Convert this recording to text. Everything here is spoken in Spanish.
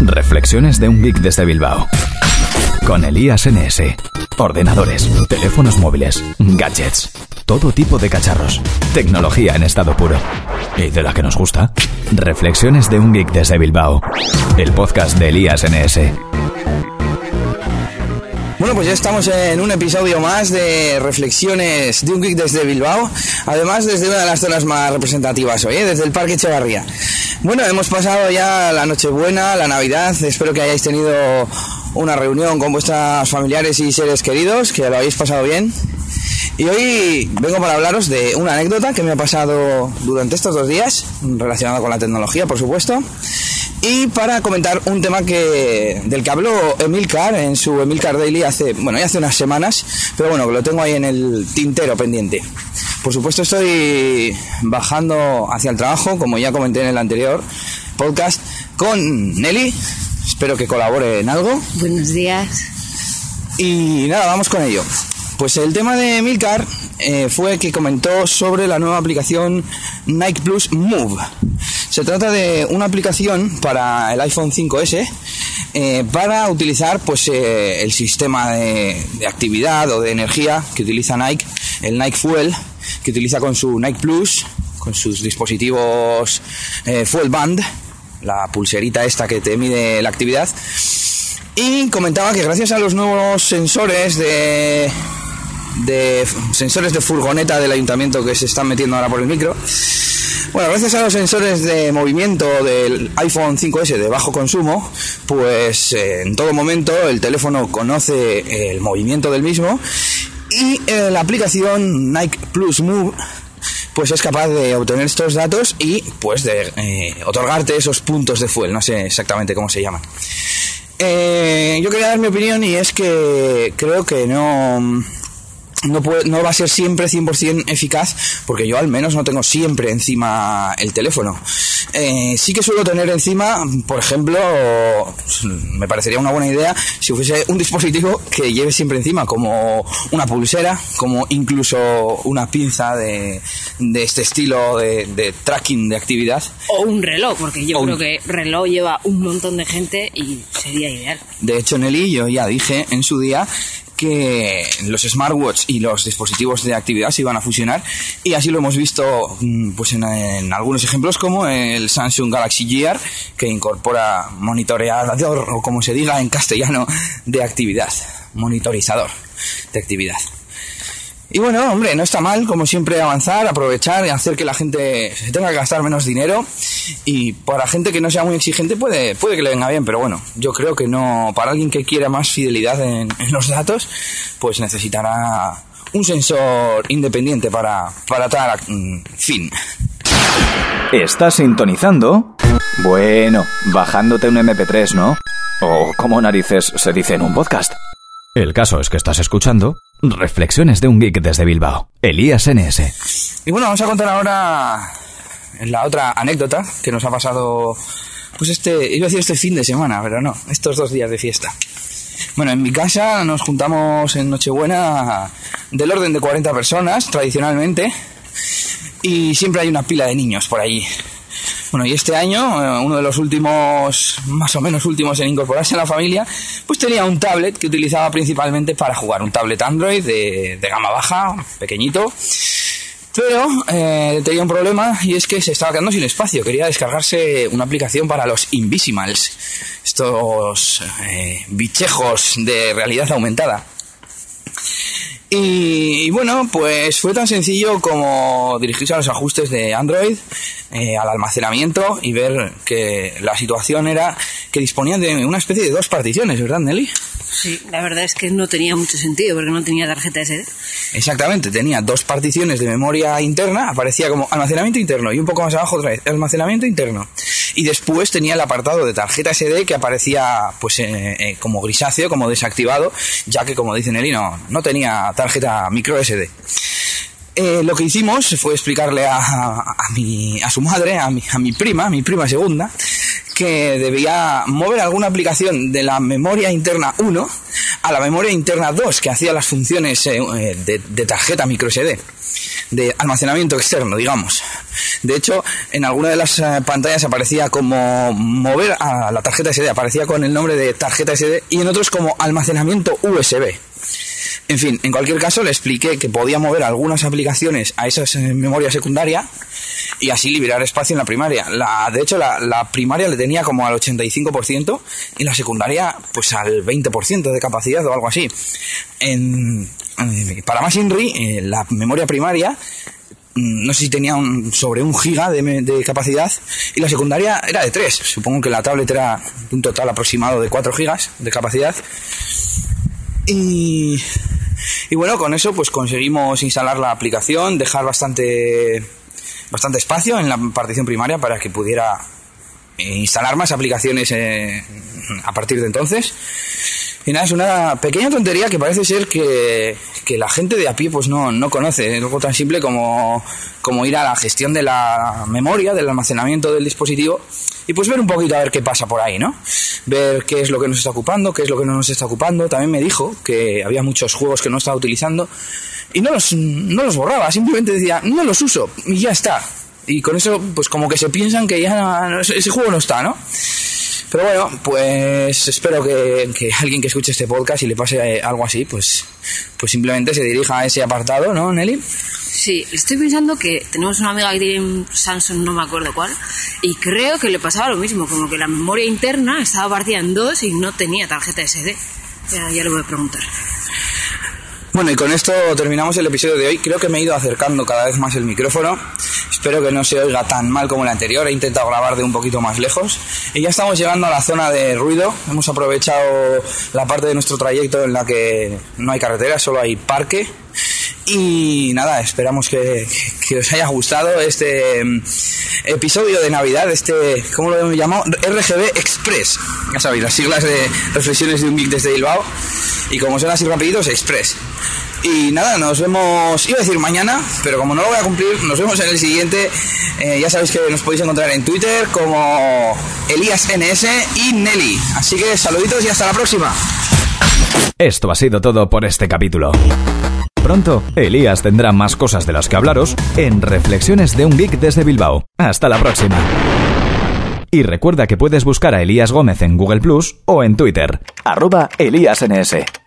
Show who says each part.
Speaker 1: Reflexiones de un geek desde Bilbao. Con Elías NS. Ordenadores, teléfonos móviles, gadgets, todo tipo de cacharros. Tecnología en estado puro. Y de la que nos gusta. Reflexiones de un geek desde Bilbao. El podcast de Elías NS.
Speaker 2: Bueno, pues ya estamos en un episodio más de Reflexiones de un Geek desde Bilbao. Además, desde una de las zonas más representativas hoy, ¿eh? desde el Parque Echevarría. Bueno, hemos pasado ya la Nochebuena, la Navidad. Espero que hayáis tenido una reunión con vuestros familiares y seres queridos, que lo habéis pasado bien. Y hoy vengo para hablaros de una anécdota que me ha pasado durante estos dos días, relacionada con la tecnología, por supuesto. Y para comentar un tema que del que habló Emilcar en su Emilcar Daily hace, bueno, ya hace unas semanas, pero bueno, lo tengo ahí en el tintero pendiente. Por supuesto estoy bajando hacia el trabajo, como ya comenté en el anterior podcast, con Nelly. Espero que colabore en algo.
Speaker 3: Buenos días.
Speaker 2: Y nada, vamos con ello. Pues el tema de Milcar eh, fue que comentó sobre la nueva aplicación Nike Plus Move. Se trata de una aplicación para el iPhone 5S eh, para utilizar pues eh, el sistema de, de, actividad o de energía que utiliza Nike, el Nike Fuel, que utiliza con su Nike Plus, con sus dispositivos eh, Fuel Band, la pulserita esta que te mide la actividad. Y comentaba que gracias a los nuevos sensores de de sensores de furgoneta del ayuntamiento que se están metiendo ahora por el micro. Bueno, gracias a los sensores de movimiento del iPhone 5S de bajo consumo, pues eh, en todo momento el teléfono conoce el movimiento del mismo y eh, la aplicación Nike Plus Move pues es capaz de obtener estos datos y pues de eh, otorgarte esos puntos de fuel, no sé exactamente cómo se llaman. Eh, yo quería dar mi opinión y es que creo que no no, puede, no va a ser siempre 100% eficaz porque yo al menos no tengo siempre encima el teléfono. Eh, sí que suelo tener encima, por ejemplo, me parecería una buena idea si fuese un dispositivo que lleve siempre encima, como una pulsera, como incluso una pinza de, de este estilo de, de, tracking de actividad.
Speaker 3: O un reloj, porque yo o creo un... que reloj lleva un montón de gente y sería ideal.
Speaker 2: De hecho, Nelly, yo ya dije en su día que los smartwatch y los dispositivos de actividad se iban a fusionar y así lo hemos visto pues en, en, algunos ejemplos como el Samsung Galaxy Gear que incorpora monitoreador o como se diga en castellano de actividad, monitorizador de actividad. Y bueno, hombre, no está mal, como siempre, avanzar, aprovechar y hacer que la gente se tenga que gastar menos dinero. Y para gente que no sea muy exigente puede, puede que le venga bien, pero bueno, yo creo que no, para alguien que quiera más fidelidad en, en los datos, pues necesitará un sensor independiente para, para tal mm, fin.
Speaker 1: ¿Estás sintonizando? Bueno, bajándote un MP3, ¿no? O como narices se dice en un podcast. El caso es que estás escuchando Reflexiones de un geek desde Bilbao, Elías NS.
Speaker 2: Y bueno, vamos a contar ahora la otra anécdota que nos ha pasado, pues este, iba a decir este fin de semana, pero no, estos dos días de fiesta. Bueno, en mi casa nos juntamos en Nochebuena del orden de 40 personas, tradicionalmente, y siempre hay una pila de niños por ahí. Bueno, y este año, uno de los últimos, más o menos últimos en incorporarse a la familia, pues tenía un tablet que utilizaba principalmente para jugar, un tablet Android de, de gama baja, pequeñito. Pero eh, tenía un problema y es que se estaba quedando sin espacio. Quería descargarse una aplicación para los Invisimals, estos eh, bichejos de realidad aumentada. Y, y, bueno, pues fue tan sencillo como dirigirse a los ajustes de Android, eh, al almacenamiento y ver que la situación era que disponían de una especie de dos particiones, ¿verdad, Nelly?
Speaker 3: Sí, la verdad es que no tenía mucho sentido porque no tenía tarjeta SD.
Speaker 2: Exactamente, tenía dos particiones de memoria interna, aparecía como almacenamiento interno y un poco más abajo otra vez, almacenamiento interno. Y después tenía el apartado de tarjeta SD que aparecía pues eh, eh, como grisáceo, como desactivado, ya que como dice Nelly no, no tenía tarjeta micro SD. Eh, lo que hicimos fue explicarle a, a, mi, a su madre, a mi, a mi prima, a mi prima segunda, que debía mover alguna aplicación de la memoria interna 1 a la memoria interna 2, que hacía las funciones eh, de, de, tarjeta micro SD, de almacenamiento externo, digamos. De hecho, en alguna de las eh, pantallas aparecía como mover a la tarjeta SD, aparecía con el nombre de tarjeta SD y en otros como almacenamiento USB. En fin, en cualquier caso le expliqué que podía mover algunas aplicaciones a esa memoria secundaria y así liberar espacio en la primaria. La, de hecho, la, primaria le tenía como al 85% y la secundaria pues al 20% de capacidad o algo así. para más INRI, eh, la memoria primaria no sé si tenía un, sobre un giga de, de, capacidad y la secundaria era de 3. Supongo que la tablet era un total aproximado de 4 gigas de capacidad. Y y bueno, con eso pues conseguimos instalar la aplicación, dejar bastante, bastante espacio en la partición primaria para que pudiera eh, instalar más aplicaciones eh, a partir de entonces. Y nada, es una pequeña tontería que parece ser que, la gente de a pie pues no, no conoce. Es algo tan simple como, como ir a la gestión de la memoria, del almacenamiento del dispositivo y pues ver un poquito a ver qué pasa por ahí, ¿no? Ver qué es lo que nos está ocupando, qué es lo que no nos está ocupando. También me dijo que había muchos juegos que no estaba utilizando y no los, no los borraba, simplemente decía, no los uso y ya está. Y con eso, pues como que se piensan que ya ese juego no está, ¿no? Pero bueno, pues espero que, alguien que escuche este podcast y le pase eh, algo así, pues, pues simplemente se dirija a ese apartado, ¿no, Nelly?
Speaker 3: Sí, estoy pensando que tenemos una amiga que tiene un Samsung, no me acuerdo cuál, y creo que le pasaba lo mismo, como que la memoria interna estaba partida en dos y no tenía tarjeta SD. Ya, ya le voy a preguntar.
Speaker 2: Bueno, y con esto terminamos el episodio de hoy. Creo que me he ido acercando cada vez más el micrófono. Espero que no se oiga tan mal como el anterior. He intentado grabar de un poquito más lejos. Y ya estamos llegando a la zona de ruido. Hemos aprovechado la parte de nuestro trayecto en la que no hay carretera, solo hay parque. Y nada, esperamos que, os haya gustado este mm, episodio de Navidad, este, ¿cómo lo hemos llamado? RGB Express. Ya sabéis, las siglas de reflexiones de un geek desde Bilbao. Y como son así rapiditos, Express. Y nada, nos vemos, iba a decir mañana, pero como no lo voy a cumplir, nos vemos en el siguiente. Eh, ya sabéis que nos podéis encontrar en Twitter como Elías NS y Nelly. Así que saluditos y hasta la próxima.
Speaker 1: Esto ha sido todo por este capítulo. Pronto, Elías tendrá más cosas de las que hablaros en Reflexiones de un Geek desde Bilbao. Hasta la próxima. Y recuerda que puedes buscar a Elías Gómez en Google Plus o en Twitter, arroba ElíasNS.